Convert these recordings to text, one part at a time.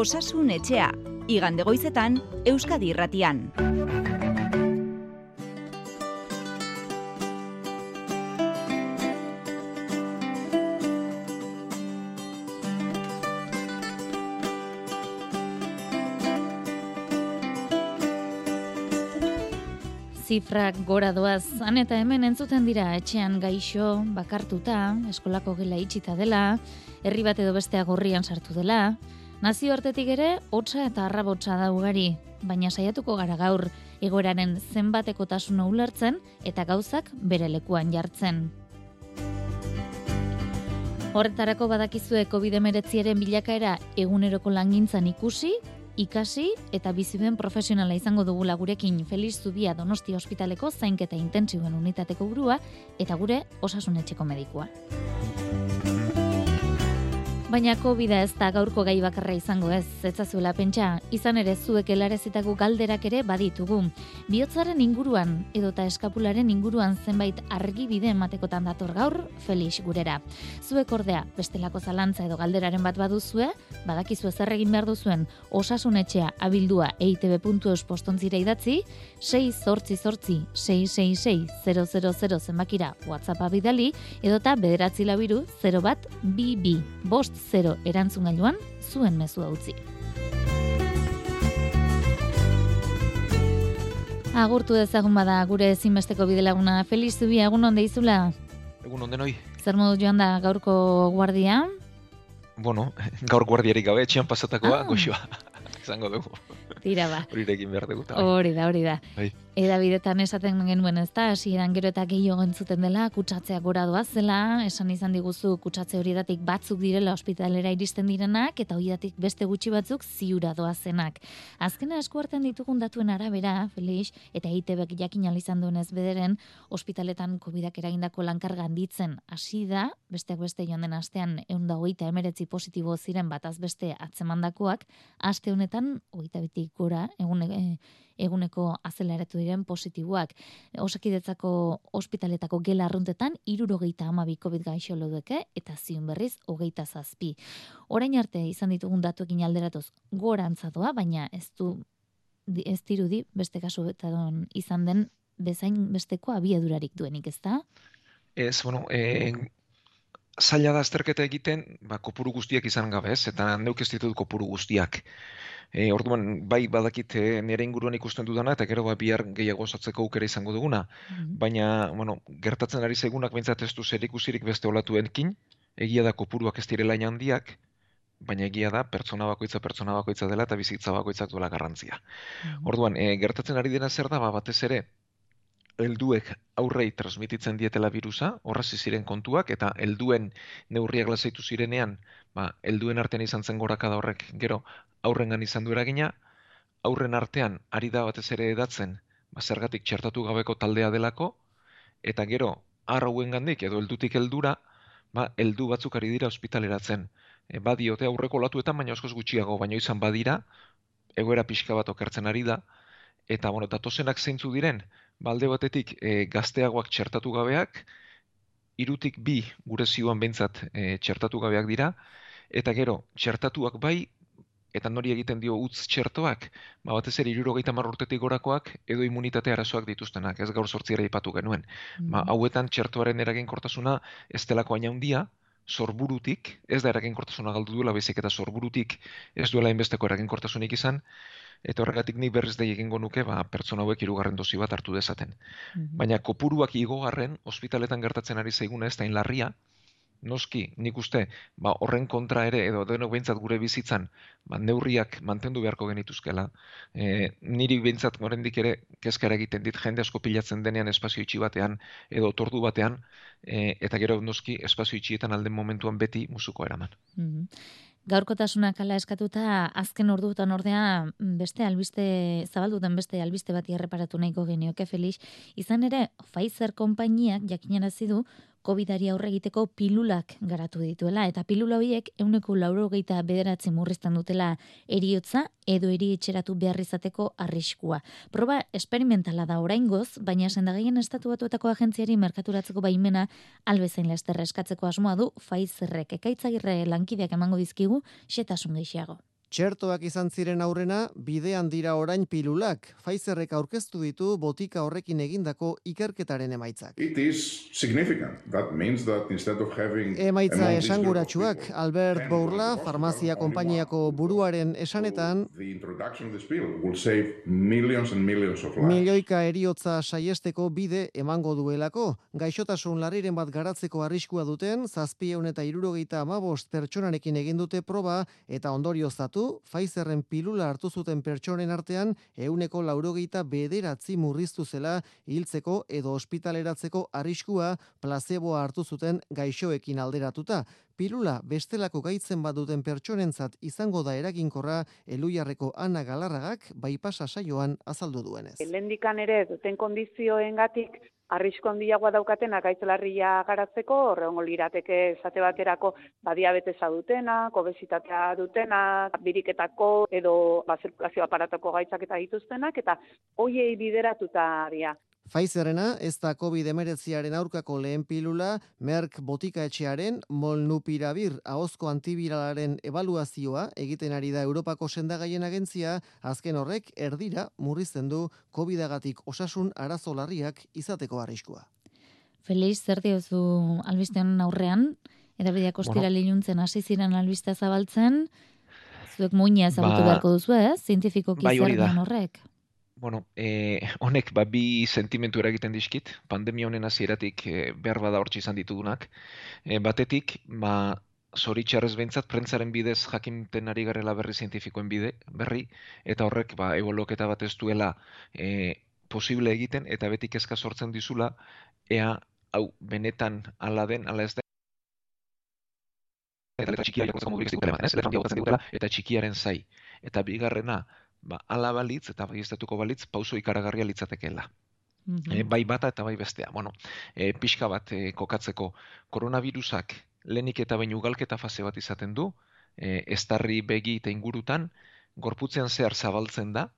Osasun etxea, igande goizetan, Euskadi irratian. zifrak gora doaz, han eta hemen entzuten dira etxean gaixo, bakartuta, eskolako gela itxita dela, herri bat edo bestea gorrian sartu dela, nazio hartetik ere, hotza eta arrabotza da ugari, baina saiatuko gara gaur, egoeraren zenbateko tasuna ulertzen eta gauzak bere lekuan jartzen. Horretarako badakizue COVID-19 bilakaera eguneroko langintzan ikusi, ikasi eta biziben profesionala izango dugula gurekin Feliz Zubia Donosti Ospitaleko zainketa intentsiboen unitateko burua eta gure osasunetxeko medikua. Baina covid ez da gaurko gai bakarra izango ez, zetzazuela pentsa, izan ere zuek elarezitako galderak ere baditugu. Biotzaren inguruan, edota eskapularen inguruan zenbait argi bide ematekotan dator gaur, Felix gurera. Zuek ordea, bestelako zalantza edo galderaren bat baduzue, badakizu zer egin behar duzuen, osasunetxea abildua eitb.eus postontzira idatzi, 6 zortzi zortzi 666 zenbakira WhatsAppa bidali, edota bederatzi labiru 0 bat BB, bost 0 erantzun gailuan zuen mezua utzi. Agurtu dezagun bada gure ezinbesteko bidelaguna. Feliz zubia, egun onde izula? Egun onde noi. Zer modu joan da gaurko guardia? Bueno, gaur guardiarik gabe, etxean pasatakoa, ah. goxoa. Zango dugu. Tira ba. Hori behar dugu. Hori da, hori da. Bai. Edabidetan esaten genuen ez da, hasieran gero eta gehiago entzuten dela, kutsatzea gora zela, esan izan diguzu kutsatze horietatik batzuk direla ospitalera iristen direnak, eta horietatik beste gutxi batzuk ziura doazenak. Azkena eskuarten ditugun datuen arabera, Felix, eta ITBek jakin izan duen ez bederen, ospitaletan COVID-ak eragindako lankar ganditzen hasi da, besteak beste joan den astean, egun da hogeita emeretzi positibo ziren bataz beste atzemandakoak, aste honetan, hogeita bitik gora, egun, e, eguneko azeleratu diren positiboak. Osakidetzako ospitaletako gela arruntetan, irurogeita amabi COVID gaixo lodeke, eta zion berriz, hogeita zazpi. Orain arte izan ditugun datuekin alderatuz gorantza doa, baina ez du ez dirudi beste kasu izan den bezain besteko abiadurarik duenik, ez da? Ez, bueno, e, zaila da azterketa egiten, ba, kopuru guztiak izan gabe, ez? Eta neuk ez ditut kopuru guztiak. E, orduan, bai badakit e, nire inguruan ikusten dudana, eta gero ba, bihar gehiago osatzeko aukera izango duguna. Mm-hmm. Baina, bueno, gertatzen ari zegunak behintzat ez du zer ikusirik beste olatuenkin, egia da kopuruak ez direla handiak, baina egia da pertsona bakoitza pertsona bakoitza dela eta bizitza bakoitzak duela garrantzia. Mm-hmm. Orduan, e, gertatzen ari dena zer da, ba, batez ere, helduek aurrei transmititzen dietela virusa, horrazi ziren kontuak, eta helduen neurriak lasaitu zirenean, ba, helduen artean izan zen gorakada horrek, gero aurrengan izan du eragina, aurren artean ari da batez ere edatzen, ba, zergatik txertatu gabeko taldea delako, eta gero, arrauen gandik, edo heldutik heldura, ba, heldu batzuk ari dira ospitaleratzen. E, badiote aurreko latuetan, baina oskoz gutxiago, baina izan badira, egoera pixka bat okertzen ari da, eta, bueno, datosenak zeintzu diren, balde batetik e, gazteagoak txertatu gabeak, irutik bi gure zioan behintzat e, txertatu gabeak dira, eta gero, txertatuak bai, eta nori egiten dio utz txertoak, ba batez ere irurogeita marrurtetik gorakoak, edo immunitate arazoak dituztenak, ez gaur sortziera ipatu genuen. Ba, mm. hauetan txertoaren eraginkortasuna ez delako aina handia, sorburutik, ez da eraginkortasuna galdu duela, bezik eta sorburutik ez duela inbesteko eraginkortasunik izan, eta horregatik ni berriz da egingo nuke ba, pertsona hauek hirugarren dosi bat hartu dezaten. Mhm. Baina kopuruak igogarren, ospitaletan gertatzen ari zaiguna ez da inlarria, noski, nik uste, ba, horren kontra ere, edo denok behintzat gure bizitzan, ba, neurriak mantendu beharko genituzkela. E, niri behintzat gorendik ere, kezkara egiten dit, jende asko pilatzen denean espazio itxi batean, edo tordu batean, e, eta gero noski, espazio itxietan alden momentuan beti musuko eraman. Mm gaurkotasunak ala eskatuta azken orduetan ordea beste albiste zabalduten beste albiste bati erreparatu nahiko genioke Felix. Izan ere Pfizer konpainiak jakinarazi du COVIDari aurre egiteko pilulak garatu dituela, eta pilula horiek euneko laurogeita bederatzi murrizten dutela eriotza edo eri etxeratu behar izateko arriskua. Proba esperimentala da oraingoz, baina sendagaien estatu batuetako agentziari merkaturatzeko baimena albezain lesterra eskatzeko asmoa du Pfizerrek ekaitza lankidek emango dizkigu xetasun gehiago. Txertoak izan ziren aurrena, bidean dira orain pilulak. Pfizerrek aurkeztu ditu botika horrekin egindako ikerketaren emaitzak. It is significant. That means that instead of having Emaitza esanguratsuak, Albert 10 Bourla, farmazia konpainiako buruaren esanetan, the introduction of this pill will save millions and millions of lives. milioika eriotza saiesteko bide emango duelako. Gaixotasun larriren bat garatzeko arriskua duten, zazpieun eta irurogeita amabost pertsonarekin egin dute proba eta ondorioztatu, Pfizerren pilula hartu zuten pertsonen artean, euneko laurogeita bederatzi murriztu zela hiltzeko edo ospitaleratzeko arriskua placeboa hartu zuten gaixoekin alderatuta. Pilula bestelako gaitzen baduten pertsonentzat izango da eraginkorra Eluiarreko Ana Galarragak baipasa saioan azaldu duenez. Lehendikan ere duten kondizioengatik arrisko handiagoa daukaten agaitz larria garatzeko, horrengo lirateke esate baterako ba, diabetesa dutenak, obesitatea dutenak, biriketako edo ba, zirkulazio aparatoko gaitzak eta dituztenak, eta hoiei bideratuta dira. Pfizerrena ez da COVID-19aren aurkako lehen pilula, Merck botika etxearen molnupiravir ahozko antibiralaren ebaluazioa egiten ari da Europako sendagaien agentzia, azken horrek erdira murrizten du COVID-agatik osasun arazo larriak izateko arriskua. Felix, zer diozu albistean aurrean? Edabideak ostira Bueno. iluntzen hasi ziren albistea zabaltzen, zuek muina ezagutu Ba, beharko duzu, ez? Zientifikoki bai, horrek. Bueno, eh, honek ba, bi sentimentu eragiten dizkit, pandemia honen hasieratik eh, behar bada hortxe izan ditugunak. Eh, batetik, ba, zoritxarrez behintzat, prentzaren bidez jakinten ari garela berri zientifikoen bide, berri, eta horrek, ba, eboloketa bat ez duela eh, posible egiten, eta beti kezka sortzen dizula, ea, hau, benetan ala den, ala ez den, eta letra txikia irakurtzeko modurik ez ematen, ez? Letra handia botatzen digutela, eta txikiaren zai. Eta bigarrena, ba, ala balitz, eta baiestatuko balitz, pauso ikaragarria litzatekeela. Mhm. E, bai bata eta bai bestea. Bueno, e, pixka bat e, kokatzeko, koronavirusak lehenik eta baino ugalketa fase bat izaten du, e, estarri begi eta ingurutan, gorputzean zehar zabaltzen da,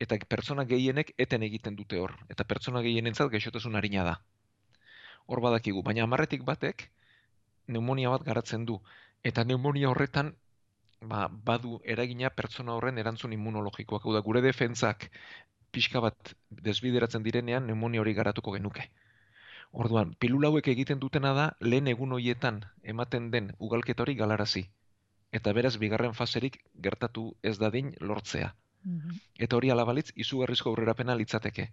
eta pertsona gehienek eten egiten dute hor, eta pertsona gehienentzat gaixotasun harina da. Hor badakigu, baina amarretik batek pneumonia bat garatzen du, eta pneumonia horretan ba, badu eragina pertsona horren erantzun immunologikoak, hau da gure defentzak pixka bat desbideratzen direnean pneumonia hori garatuko genuke. Orduan, pilula hauek egiten dutena da lehen egun hoietan ematen den ugalketa hori galarazi. Eta beraz bigarren faserik gertatu ez dadin lortzea. Mhm. Eta hori alabalitz izugarrizko aurrerapena litzateke.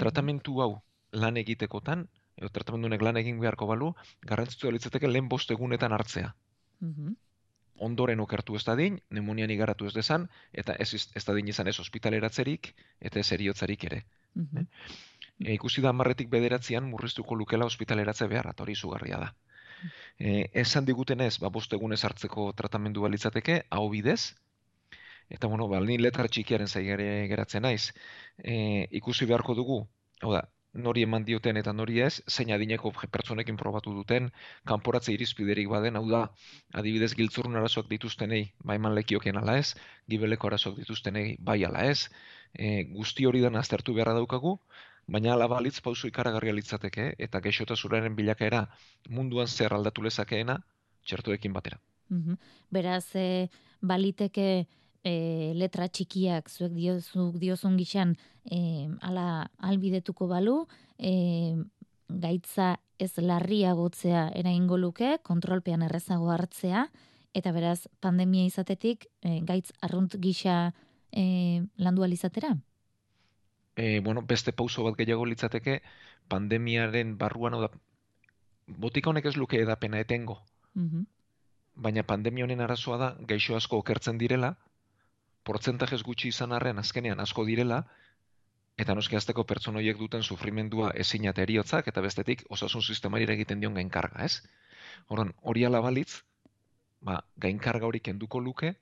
Tratamentu hau lan egitekotan, edo tratamendu honek lan egin beharko balu, garrantzitsua litzateke lehen bost egunetan hartzea. Mhm. Ondoren okertu ez dadin, pneumonian igaratu ez desan, eta ez, ez dadin izan ez ospitaleratzerik, eta ez eriotzarik ere. Mhm. E, ikusi da marretik bederatzean murriztuko lukela ospitaleratze behar, eta hori izugarria da. E, esan digutenez, ba, bost egunez hartzeko tratamendu balitzateke, hau bidez, eta bueno, ba, ni letra txikiaren zaigare geratzen naiz, e, ikusi beharko dugu, hau da, nori eman dioten eta nori ez, zein adineko pertsonekin probatu duten, kanporatze irizpiderik baden, hau da, adibidez giltzurrun arazoak dituztenei, ba eman lekioken ala ez, gibeleko arazoak dituztenei, bai ala ez, e, guzti hori dan aztertu beharra daukagu, baina ala balitz pauso ikaragarria litzateke, eta gaixotasunaren bilakaera munduan zer aldatu lezakeena, txertoekin batera. Mhm. Beraz, e, baliteke e, letra txikiak zuek diozuk diozun gixan e, ala albidetuko balu, e, gaitza ez larriagotzea eraingo luke, kontrolpean errezago hartzea, eta beraz, pandemia izatetik e, gaitz arrunt gisa e, landu alizatera? E, bueno, beste pauso bat gehiago litzateke, pandemiaren barruan, hau da, botika honek ez luke edapena etengo, Mhm. baina pandemia honen arazoa da gaixo asko okertzen direla, portzentajez gutxi izan arren azkenean asko direla, eta noski azteko pertsona horiek duten sufrimendua ezina eta eriotzak, eta bestetik osasun sistemari egiten dion gainkarga, ez? Horan, hori ala balitz, ba, gainkarga hori kenduko luke,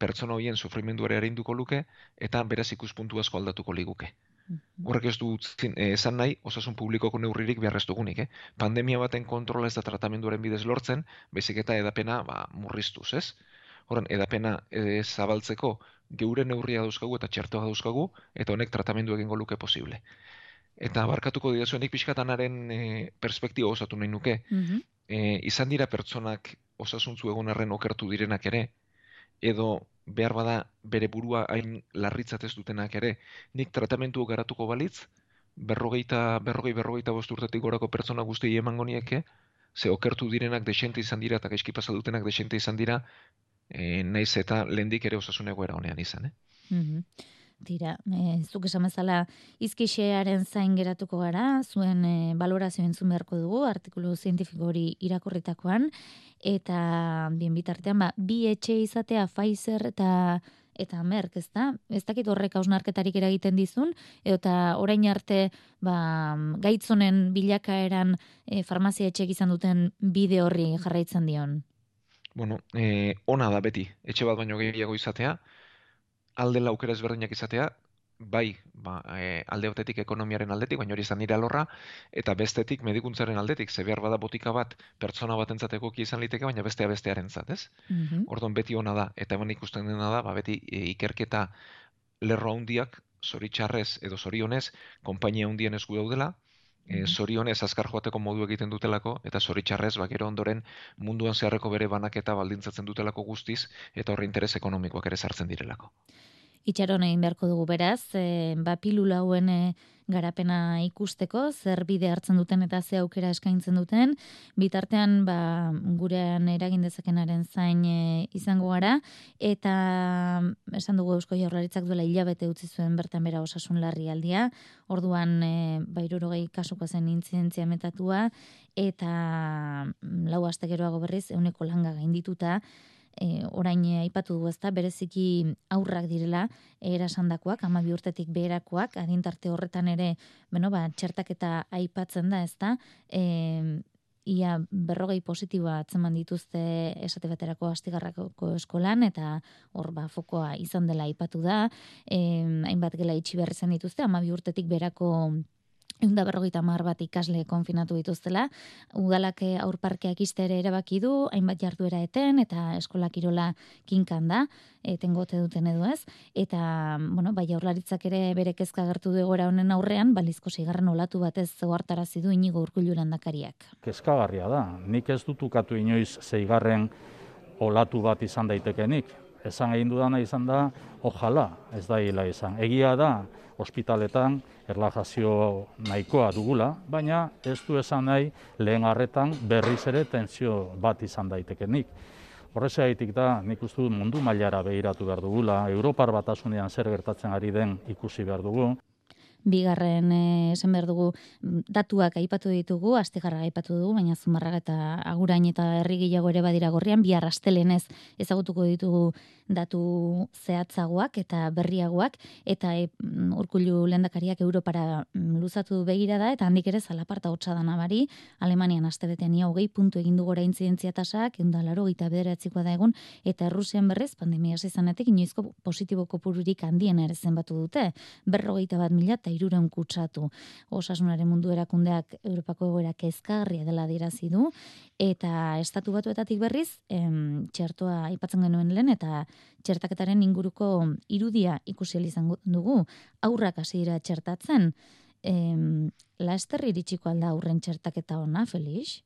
pertsona horien sufrimenduare erinduko luke, eta beraz ikuspuntu asko aldatuko liguke. Mhm. Horrek ez du eh, esan nahi, osasun publikoko neurririk behar ez dugunik, eh? Pandemia baten kontrola ez da tratamenduaren bidez lortzen, bezik eta edapena ba, murriztuz, ez? Horren, edapena eh, zabaltzeko geure neurria dauzkagu eta txertoa dauzkagu, eta honek tratamendu egingo luke posible. Eta barkatuko didazuenik pixkatanaren e, perspektiba osatu nahi nuke. Mhm. E, izan dira pertsonak osasuntzu egon arren okertu direnak ere, edo behar bada bere burua hain larritzat ez dutenak ere, nik tratamentu garatuko balitz, berrogeita, berrogei, berrogeita bost urtetik gorako pertsona guzti emango nieke, ze okertu direnak desente izan dira eta gaizki pasa dutenak desente izan dira, e, naiz eta lehendik ere osasun egoera honean izan, eh? Mm Tira, e, zuk esan bezala izkixearen zain geratuko gara, zuen e, balorazio entzun beharko dugu, artikulu zientifiko hori irakurritakoan, eta bien bitartean, ba, bi etxe izatea Pfizer eta eta Merck, ez da? Ez dakit horrek hausnarketarik eragiten dizun, eta orain arte ba, gaitzonen bilakaeran e, farmazia etxek izan duten bide horri jarraitzen dion. Bueno, e, ona da beti, etxe bat baino gehiago izatea, alde aukera ezberdinak izatea, bai, ba, e, alde batetik ekonomiaren aldetik, baina hori izan nire alorra, eta bestetik medikuntzaren aldetik, ze behar bada botika bat, pertsona bat entzateko ki izan liteke, baina bestea bestearen zat, ez? Mm Orduan beti ona da, eta eman ikusten dena da, ba, beti e, ikerketa lerro handiak, zoritxarrez edo zorionez, konpainia handien esku daudela, e, zorionez azkar joateko modu egiten dutelako, eta zoritxarrez, ba, gero ondoren munduan zeharreko bere banaketa baldintzatzen dutelako guztiz, eta horre interes ekonomikoak ere sartzen direlako. Itxaron egin beharko dugu beraz, e, ba pilula hauen e, garapena ikusteko, zer bide hartzen duten eta ze aukera eskaintzen duten, bitartean ba, gurean eragin dezakenaren zain e, izango gara, eta esan dugu eusko jaurlaritzak duela hilabete utzi zuen bertan bera osasun larri aldia, orduan e, ba, kasuko zen intzidentzia metatua, eta lau aste geroago berriz, euneko langa gaindituta, e, orain aipatu du ezta? Bereziki aurrak direla erasandakoak 12 urtetik beherakoak. Adintarte horretan ere bueno ba txertaketa aipatzen da ezta? E, ia berrogei positiboa atzeman dituzte esate baterako astigarrako eskolan eta hor ba fokoa izan dela aipatu da. E, hainbat gela itxi behar izan dituzte 12 urtetik berako Eunda berrogeita mar bat ikasle konfinatu dituztela, udalak eh, aurparkeak iztere erabaki du, hainbat jarduera eten, eta eskola kirola kinkan da, etengote duten edo ez, eta, bueno, bai aurlaritzak ere bere kezka gertu du egora honen aurrean, balizko zigarren olatu batez zegoartarazi du inigo urkulluran dakariak. Kezkagarria da, nik ez dutukatu inoiz zeigarren olatu bat izan daitekenik, esan egin dudana izan da, ojala, ez da hila izan. Egia da, ospitaletan, erlajazio nahikoa dugula, baina ez du esan nahi lehen harretan berriz ere tentsio bat izan daitekenik. Horrezaitik da, nik uste dut mundu mailara behiratu behar dugula, Europar batasunean zer gertatzen ari den ikusi behar dugu bigarren eh, esan behar dugu datuak aipatu ditugu, astegarra aipatu dugu, baina zumarraga eta agurain eta herri gehiago ere badira gorrian, bihar astelenez ezagutuko ditugu datu zehatzagoak eta berriagoak, eta e, urkullu lendakariak Europara mm, luzatu begira da, eta handik ere zalaparta hotza da nabari, Alemanian astebetean ia hogei puntu egindu gora intzidentzia tasak, eundalaro gita bederatzikoa da egun, eta Errusian berrez, pandemia izanetik, inoizko positibo kopururik handien ere zenbatu dute, berrogeita bat mila eta iruren kutsatu. Osasunaren mundu erakundeak Europako egoera kezkagarria dela dirazi du, eta estatu batuetatik berriz, em, txertoa aipatzen genuen lehen, eta txertaketaren inguruko irudia ikusi izango dugu, aurrak hasi dira txertatzen, em, la esterri iritsiko alda aurren txertaketa ona, Felix?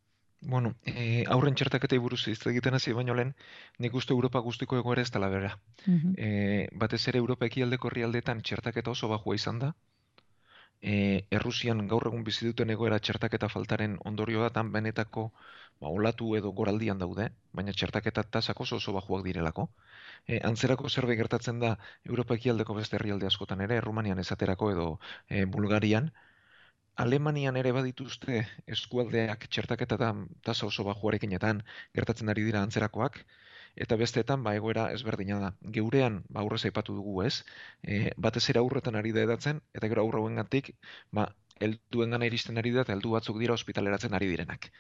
Bueno, e, aurren txertaketei buruz hitz egiten hasi baino lehen, nik uste Europa guztiko egoera ez dela bera. E, batez ere Europa ekialdeko herrialdetan txertaketa oso bajua izan da, e, Errusian gaur egun bizi duten egoera txertaketa faltaren ondorio da tan benetako ba, olatu edo goraldian daude, baina txertaketa tasak oso oso bajuak direlako. E, antzerako zerbait gertatzen da Europa ekialdeko beste herrialde askotan ere, Rumanian esaterako edo e, Bulgarian, Alemanian ere badituzte eskualdeak txertaketa tasa oso bajuarekinetan gertatzen ari dira antzerakoak, eta besteetan ba egoera ezberdina da. Geurean ba aurrez aipatu dugu, ez? E, batez ere aurretan ari da edatzen eta gero aurrauengatik ba helduen gana iristen ari da eta heldu batzuk dira ospitaleratzen ari direnak.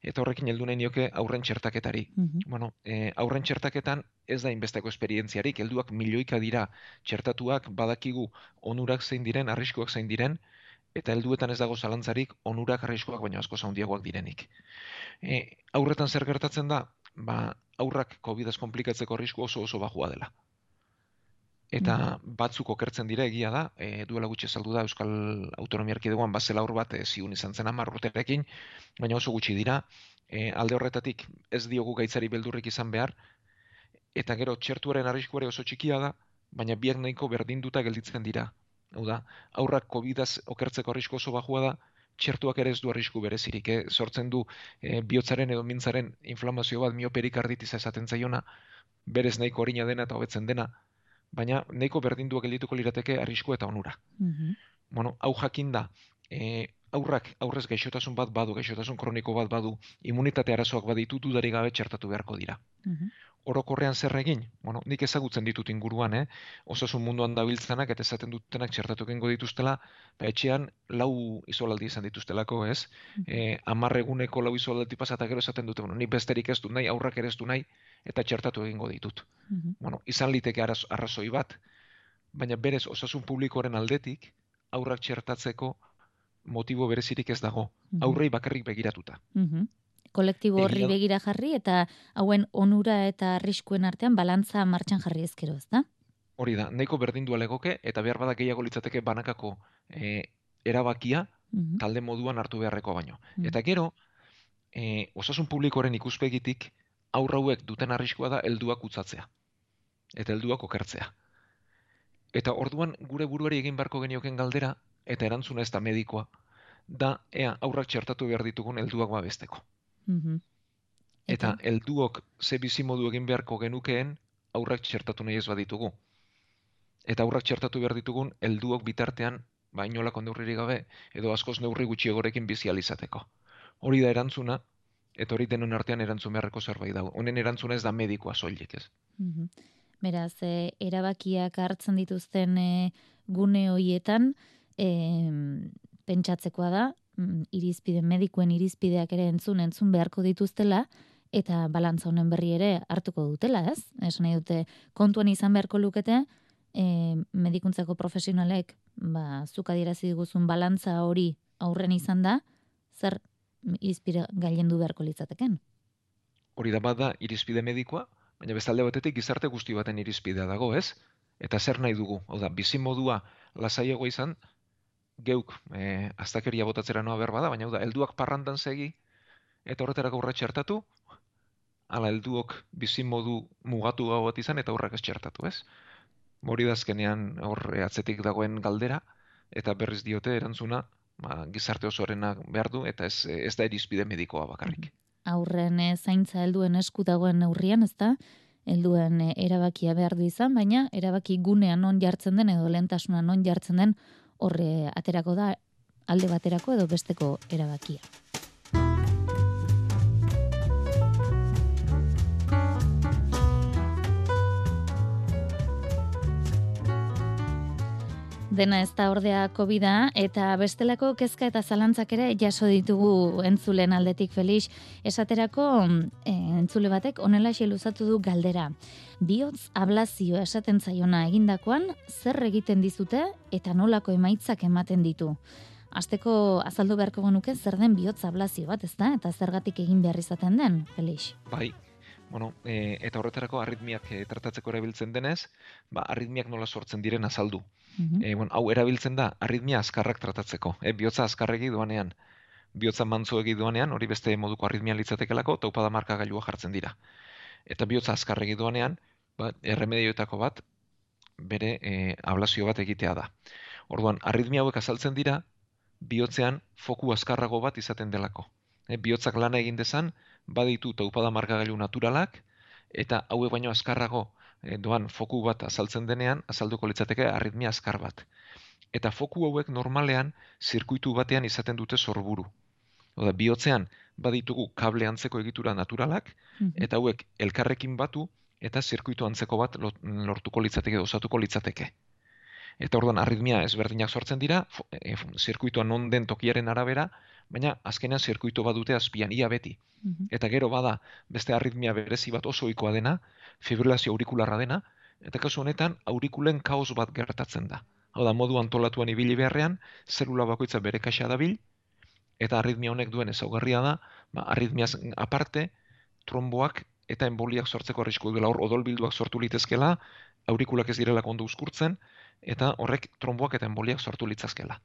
Eta horrekin heldu nahi nioke aurren txertaketari. Mhm. Bueno, e, aurren txertaketan ez da inbesteko esperientziarik, helduak milioika dira txertatuak badakigu onurak zein diren, arriskuak zein diren, eta helduetan ez dago zalantzarik onurak arriskuak baina asko zaundiagoak direnik. E, aurretan zer gertatzen da, ba, aurrak COVID-ez komplikatzeko risku oso oso bajua dela. Eta mm. batzuk okertzen dira egia da, e, duela gutxi saldu da Euskal Autonomia Erkidegoan bazela aur bat e, ziun izan zen amar urterekin, baina oso gutxi dira, e, alde horretatik ez diogu gaitzari beldurrik izan behar, eta gero txertuaren arriskuare oso txikia da, baina biak nahiko berdinduta gelditzen dira. Hau da, aurrak COVID-az okertzeko arrisku oso bajua da, txertuak ere ez du arrisku berezirik, eh? sortzen du eh, bihotzaren edo mintzaren inflamazio bat mioperikarditis esaten zaiona, berez nahiko orina dena eta hobetzen dena, baina nahiko berdinduak geldituko lirateke arrisku eta onura. Mhm. Bueno, hau jakin da, eh, aurrak aurrez gaixotasun bat badu, gaixotasun kroniko bat badu, immunitate arazoak baditu dudari gabe txertatu beharko dira. Mhm. Orokorrean zer egin? Bueno, nik ezagutzen ditut inguruan, eh? Osasun munduan dabiltzanak eta esaten dutenak txertatu egingo dituztela, ba etxean lau isolaldi izan dituztelako, ez? Mhm. Eh, 10 eguneko lau isolaldi pasata gero esaten dute, bueno, ni besterik ez du nahi, aurrak ere ez du nahi eta txertatu egingo ditut. Mhm. Bueno, izan liteke arraz- arrazoi bat, baina berez osasun publikoaren aldetik aurrak txertatzeko motibo berezirik ez dago. Aurrei bakarrik begiratuta. Mhm. Kolektibo horri da. begira jarri eta hauen onura eta arriskuen artean balantza martxan jarri ezkero, ezta? Hori da, nahiko berdindua legoke eta behar bada gehiago litzateke banakako eh, erabakia Mhm. talde moduan hartu beharreko baino. Mhm. Eta gero, eh, osasun publikoaren ikuspegitik aurra hauek duten arriskua da helduak utzatzea. Eta helduak okertzea. Eta orduan gure buruari egin beharko genioken galdera eta erantzuna ez da medikoa da ea aurrak txertatu behar ditugun helduak babesteko. Mhm. Eta helduok ze bizimodu egin beharko genukeen aurrak txertatu nahi ez baditugu. Eta aurrak txertatu behar ditugun helduok bitartean ba inolako neurririk gabe edo askoz neurri gutxiagorekin bizi ahal izateko. Hori da erantzuna eta hori denon artean erantzun beharreko zerbait dago. Honen erantzuna ez da medikoa soilik, ez? Mhm. Beraz, e, erabakiak hartzen dituzten e, gune hoietan, e, pentsatzekoa da, mm, irizpide, medikuen irizpideak ere entzun, entzun beharko dituztela, eta balantza honen berri ere hartuko dutela, ez? Esan nahi dute, kontuan izan beharko lukete, e, medikuntzako profesionalek, ba, zuk adierazi diguzun balantza hori aurren izan da, zer irizpide gailendu beharko litzateken? Hori da bada irizpide medikoa, baina bestalde batetik gizarte guzti baten irizpidea dago, ez? Eta zer nahi dugu? Hau da, bizimodua lasaiagoa izan, geuk eh, astakeria botatzera noa behar bada, baina da, helduak parrandan segi, eta horretarako urra txertatu, ala helduok bizimodu mugatu gau bat izan, eta horrak ez txertatu, ez? Hori da azkenean hor atzetik dagoen galdera, eta berriz diote erantzuna, ba, gizarte osoarena behar du, eta ez, ez da irizpide medikoa bakarrik. aurren eh, zaintza helduen esku dagoen neurrian, ezta? Helduen eh, erabakia behar du izan, baina erabaki gunean non jartzen den edo lehentasuna non jartzen den horre aterako da alde baterako edo besteko erabakia. Dena ez da ordea covid eta bestelako kezka eta zalantzak ere jaso ditugu entzulen aldetik Felix. Esaterako e, entzule batek honela luzatu du galdera. Biotz ablazio esaten zaiona egindakoan zer egiten dizute eta nolako emaitzak ematen ditu. Azteko azaldu beharko genuke zer den bihotz ablazio bat, ezta? Eta zergatik egin behar izaten den, Felix. Bai, bueno, e, eta horretarako arritmiak e, tratatzeko erabiltzen denez, ba, arritmiak nola sortzen diren azaldu. Mhm. E, bueno, hau erabiltzen da arritmia azkarrak tratatzeko. E, bihotza azkarregi doanean, bihotza mantzuegi doanean, hori beste moduko arritmia litzatekelako, taupada marka gailua jartzen dira. Eta bihotza azkarregi doanean, ba, erremedioetako bat, bere e, ablazio bat egitea da. Orduan, arritmia hauek azaltzen dira, bihotzean foku azkarrago bat izaten delako. E, bihotzak lana egin dezan, baditu taupada markagailu naturalak, eta hauek baino azkarrago doan foku bat azaltzen denean, azalduko litzateke arritmia azkar bat. Eta foku hauek normalean zirkuitu batean izaten dute sorburu. Oda, bihotzean baditugu kable antzeko egitura naturalak, Mhm. eta hauek elkarrekin batu eta zirkuitu antzeko bat lortuko litzateke, osatuko litzateke. Eta orduan arritmia ezberdinak sortzen dira, e, zirkuitua non den tokiaren arabera, baina azkenean zirkuitu bat dute azpian, ia beti. Mhm. Eta gero bada beste arritmia berezi bat oso ohikoa dena, fibrilazio aurikularra dena, eta kasu honetan aurikulen kaos bat gertatzen da. Hau da, modu antolatuan ibili beharrean, zelula bakoitza bere kaxa dabil, eta arritmia honek duen ezaugarria da, ba, arritmiaz aparte, tromboak eta emboliak sortzeko arrisku duela hor odolbilduak sortu litezkela, aurikulak ez direla ondo uzkurtzen, eta horrek tromboak eta emboliak sortu litzazkela.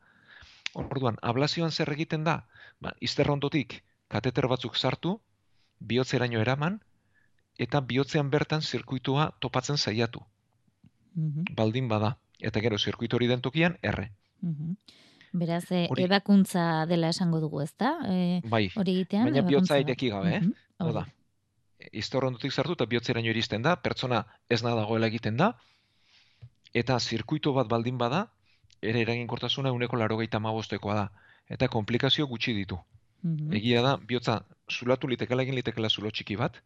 Orduan, ablazioan zer egiten da? Ba, izterrondotik kateter batzuk sartu, bihotzeraino eraman, eta bihotzean bertan zirkuitua topatzen saiatu. Mhm, Baldin bada. Eta gero zirkuitu hori den tokian, erre. mhm. Beraz, e, Hori- ebakuntza dela esango dugu, ezta? E, Bai, hori egitean, baina bihotza ireki gabe, eh? Mhm, Hau da, iztorrondotik sartu eta bihotzeraino iristen da, pertsona ez da dagoela egiten da, eta zirkuitu bat baldin bada, ere eraginkortasuna uneko larogeita mabostekoa da. Eta komplikazio gutxi ditu. mhm. Egia da, bihotza zulatu litekela egin litekela zulo txiki bat,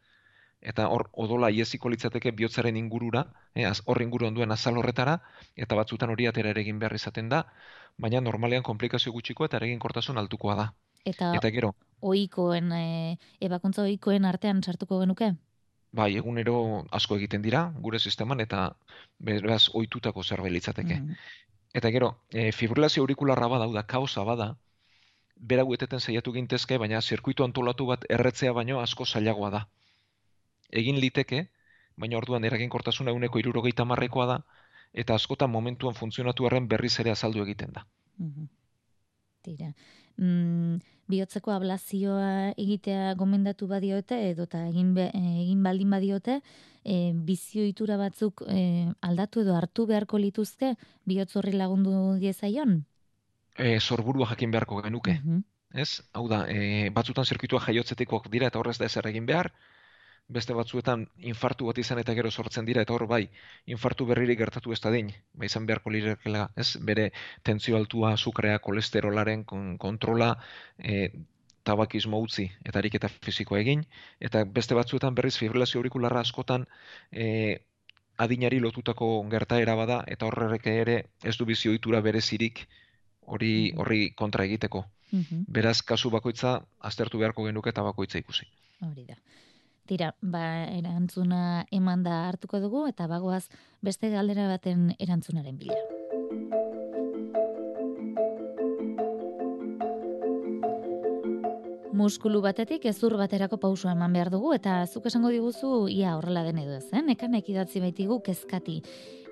eta hor odola ieziko litzateke bihotzaren ingurura, eh, hor inguruan duen azal horretara, eta batzutan hori atera ere egin behar izaten da, baina normalean komplikazio gutxiko eta eraginkortasun altukoa da. Eta Eta gero, ohikoen e, ebakuntza ohikoen artean sartuko genuke? Bai, egunero asko egiten dira, gure sisteman, eta beraz ohitutako zerbait litzateke. Mhm, Eta gero, e, fibrilazio aurikularra bada, da, kaosa bada, berau eteten saiatu gintezke, baina zirkuitu antolatu bat erretzea baino asko zailagoa da. Egin liteke, baina orduan eraginkortasuna uneko irurogeita marrekoa da, eta askotan momentuan funtzionatu arren berriz ere azaldu egiten da. mhm. Tira. Mm, bihotzeko ablazioa egitea gomendatu badiote edota egin be, eh, egin baldin badiote, e, bizioitura batzuk e, aldatu edo hartu beharko lituzke bihotz horri lagundu diezaion? E, sorburua jakin beharko genuke. Mhm, ez? Hau da, e, batzutan zirkuitua jaiotzetikok dira eta horrez da ezer egin behar, beste batzuetan infartu bat izan eta gero sortzen dira eta hor bai, infartu berririk gertatu ez da din, ba izan beharko lirekela, ez? Bere tentzio altua, azukrea, kolesterolaren kon- kontrola, e, tabakismo utzi eta ariketa fisikoa egin, eta beste batzuetan berriz fibrilazio aurikularra askotan e, adinari lotutako gertaera bada eta horrek ere ez du bizi ohitura berezirik hori horri kontra egiteko. mhm. Beraz, kasu bakoitza aztertu beharko genuke eta bakoitza ikusi. Hori da. Tira, ba, erantzuna eman da hartuko dugu, eta bagoaz beste galdera baten erantzunaren bila. Muskulu batetik ezur baterako pausua eman behar dugu, eta zuk esango diguzu, ia horrela den edo ez, eh? nekanek idatzi baitigu kezkati.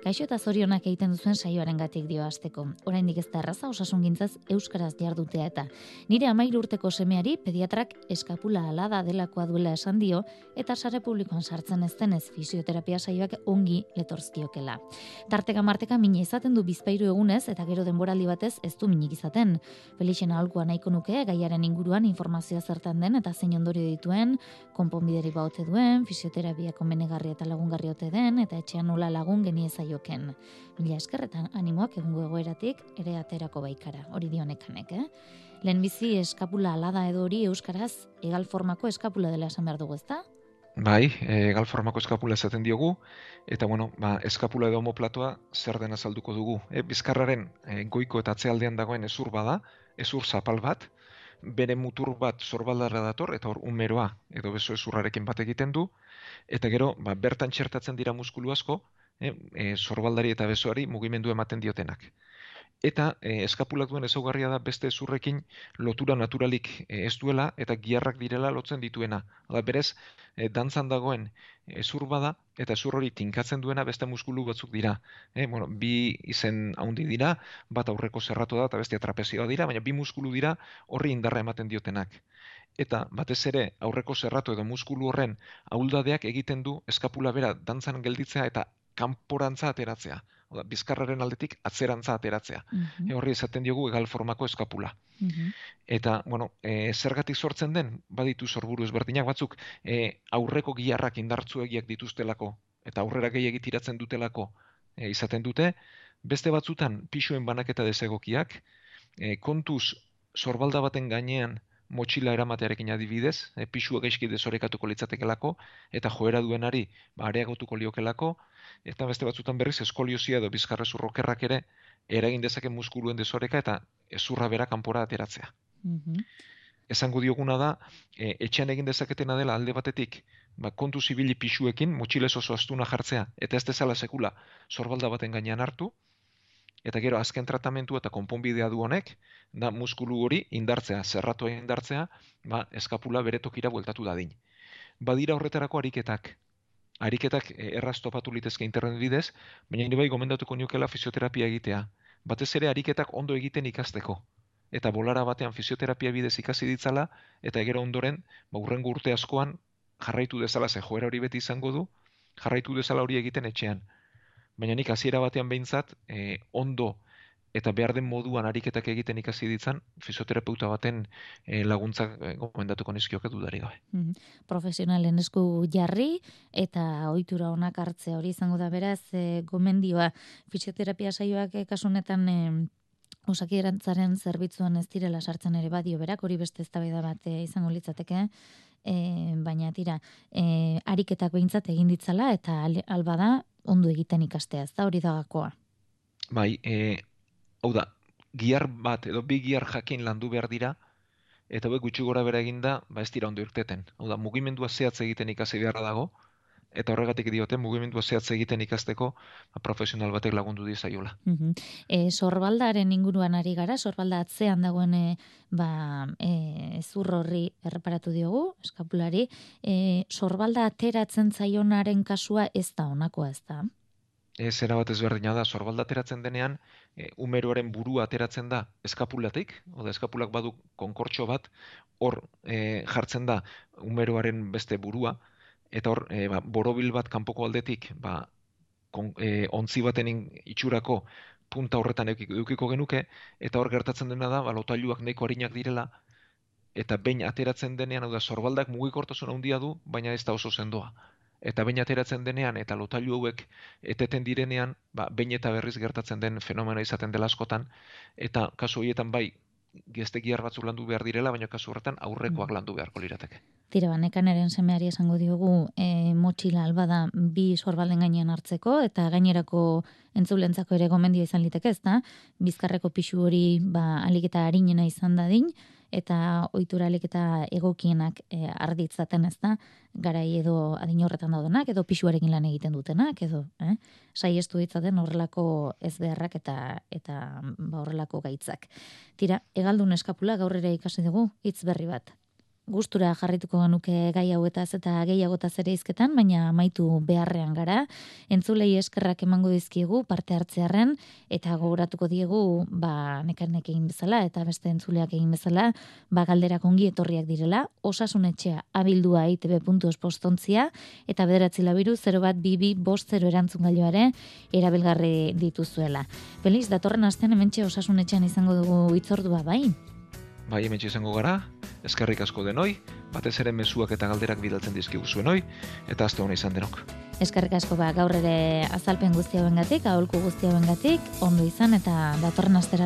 Gaixo eta zorionak egiten duzuen saioaren gatik dio azteko. Oraindik ez da erraza osasun gintzaz euskaraz jardutea eta nire amairu urteko semeari pediatrak eskapula alada delakoa duela esan dio eta sare publikoan sartzen ez denez fisioterapia saioak ongi letorzkiokela. Tarteka marteka mina izaten du bizpairu egunez eta gero denboraldi batez ez du minik izaten. Felixen aholkua nahiko nuke gaiaren inguruan informazioa zertan den eta zein ondorio dituen, konponbideri baute duen, fisioterapia konbenegarri eta lagungarri ote den eta etxean nola lagun geniezaioken. Mila eskerretan animoak egungo egoeratik ere aterako baikara, hori dionekanek, eh? Lehenbizi eskapula alada edo hori euskaraz egal formako eskapula dela esan behar dugu, ezta? Bai, e, gal formako eskapula esaten diogu, eta bueno, ba, eskapula edo homoplatoa zer den azalduko dugu. E, bizkarraren e, goiko eta atzealdean dagoen ezur bada, ezur zapal bat, bere mutur bat sorbaldarra dator, eta hor umeroa edo beso ezurrarekin bat egiten du, eta gero, ba, bertan txertatzen dira muskulu asko, e, e, sorbaldari eta besoari mugimendu ematen diotenak. Eta e, eskapulak duen ezaugarria da beste ezurrekin lotura naturalik e, ez duela eta giarrak direla lotzen dituena. Hala berez, e, dantzan dagoen ezur bada eta ezur hori tinkatzen duena beste muskulu batzuk dira. E, bueno, bi izen handi dira, bat aurreko zerratu da eta bestea trapezioa dira, baina bi muskulu dira horri indarra ematen diotenak. Eta batez ere aurreko zerratu edo muskulu horren ahuldadeak egiten du eskapula bera dantzan gelditzea eta kanporantza ateratzea. Oda, bizkarraren aldetik atzerantza ateratzea. E, horri esaten diogu egal formako eskapula. Mhm. Eta, bueno, e, zergatik sortzen den, baditu sorburu ezberdinak batzuk, e, aurreko giharrak indartzuegiak dituztelako, eta aurrera gehiagit tiratzen dutelako e, izaten dute, beste batzutan pixuen banaketa desegokiak, e, kontuz sorbalda baten gainean motxila eramatearekin adibidez, e, pixua gaizki desorekatuko litzatekelako, eta joera duenari ba, areagotuko liokelako, eta beste batzutan berriz eskoliosia edo bizkarrezur rokerrak ere eragin dezake muskuluen desoreka eta ezurra bera kanpora ateratzea. Mhm. Esango dioguna da, e, etxean egin dezaketena dela alde batetik, ba, kontu zibili pixuekin, motxilez oso astuna jartzea, eta ez dezala sekula sorbalda baten gainean hartu, eta gero azken tratamentu eta konponbidea du honek, da muskulu hori indartzea, zerratua indartzea, ba, eskapula bere tokira bueltatu dadin. Badira horretarako ariketak. Ariketak eh, erraz topatu litezke internet bidez, baina nire bai gomendatuko niokela fisioterapia egitea. Batez ere ariketak ondo egiten ikasteko. Eta bolara batean fisioterapia bidez ikasi ditzala, eta gero ondoren, ba, urrengo urte askoan, jarraitu dezala ze joera hori beti izango du, jarraitu dezala hori egiten etxean. Baina nik hasiera batean behintzat, e, ondo eta behar den moduan ariketak egiten ikasi ditzan, fisioterapeuta baten e, laguntzak e, gomendatuko nizkioke dudari gabe. Mm Profesionalen esku jarri eta ohitura onak hartzea hori izango da beraz e, gomendioa fisioterapia saioak e, kasunetan e, osakierantzaren zerbitzuan ez direla sartzen ere badio berak hori beste eztabaida bat e, izango litzateke e, baina tira e, ariketak behintzat egin ditzala eta alba da ondo egiten ikastea ez da hori dagakoa Bai, e, hau da, giar bat edo bi giar jakin landu behar dira, eta hauek gutxi gora bera eginda, ba ez dira ondo irteten. Hau da, mugimendua zehatz egiten ikasi beharra dago, eta horregatik diote mugimendua zehatz egiten ikasteko ba, profesional batek lagundu dizaiola. Mm -hmm. e, sorbaldaren inguruan ari gara, sorbalda atzean dagoen e, ba, e, zur horri erreparatu diogu, eskapulari, e, sorbalda ateratzen zaionaren kasua ez da onakoa ez da? Ez era bat ezberdina da, sorbalda ateratzen denean, e, umeroaren burua ateratzen da eskapulatik, oda eskapulak badu konkortxo bat, hor e, jartzen da umeroaren beste burua, eta hor e, ba, borobil bat kanpoko aldetik, ba, kon, e, ontzi baten itxurako punta horretan edukiko genuke, eta hor gertatzen dena da, ba, lotailuak neko harinak direla, eta behin ateratzen denean, hau da, sorbaldak mugikortasun handia du, baina ez da oso sendoa. Eta bain ateratzen denean eta lotailu hauek eteten direnean, ba, bain eta berriz gertatzen den fenomena izaten dela askotan, eta kasu horietan bai, geztegiar batzuk landu behar direla, baina kasu horretan aurrekoak mm. landu beharko lirateke. Tira, banekan eren semeari esango diogu e, motxila albada bi sorbalden gainean hartzeko, eta gainerako entzulentzako ere gomendio izan liteke ez da, bizkarreko pixu hori ba, aliketa harinena izan dadin, eta ohituralik eta egokienak e, arditzaten ez da, garai edo adin horretan daudenak, edo pisuarekin lan egiten dutenak, edo eh? saiestu ditzaten horrelako ez beharrak eta, eta ba, horrelako gaitzak. Tira, egaldun eskapula gaur ere ikasi dugu, hitz berri bat gustura jarrituko genuke gai hauetaz eta gehiagotaz ere izketan, baina amaitu beharrean gara. Entzulei eskerrak emango dizkigu parte hartzearen eta gogoratuko diegu ba, nekarnek egin bezala eta beste entzuleak egin bezala ba, galderak ongi etorriak direla. Osasun etxea abildua itb.espostontzia eta bederatzi labiru 0 bat bibi bost 0 erantzun gailoare erabilgarri dituzuela. Feliz, datorren astean hementxe osasun etxean izango dugu itzordua bai? Bai hemen izango gara, eskerrik asko denoi, batez ere mezuak eta galderak bidaltzen dizkigu zuen hoi, eta azte hona izan denok. Eskerrik asko ba, gaur ere azalpen guzti hauen gatik, aholku guzti hauen gatik, ondo izan eta datorren aster.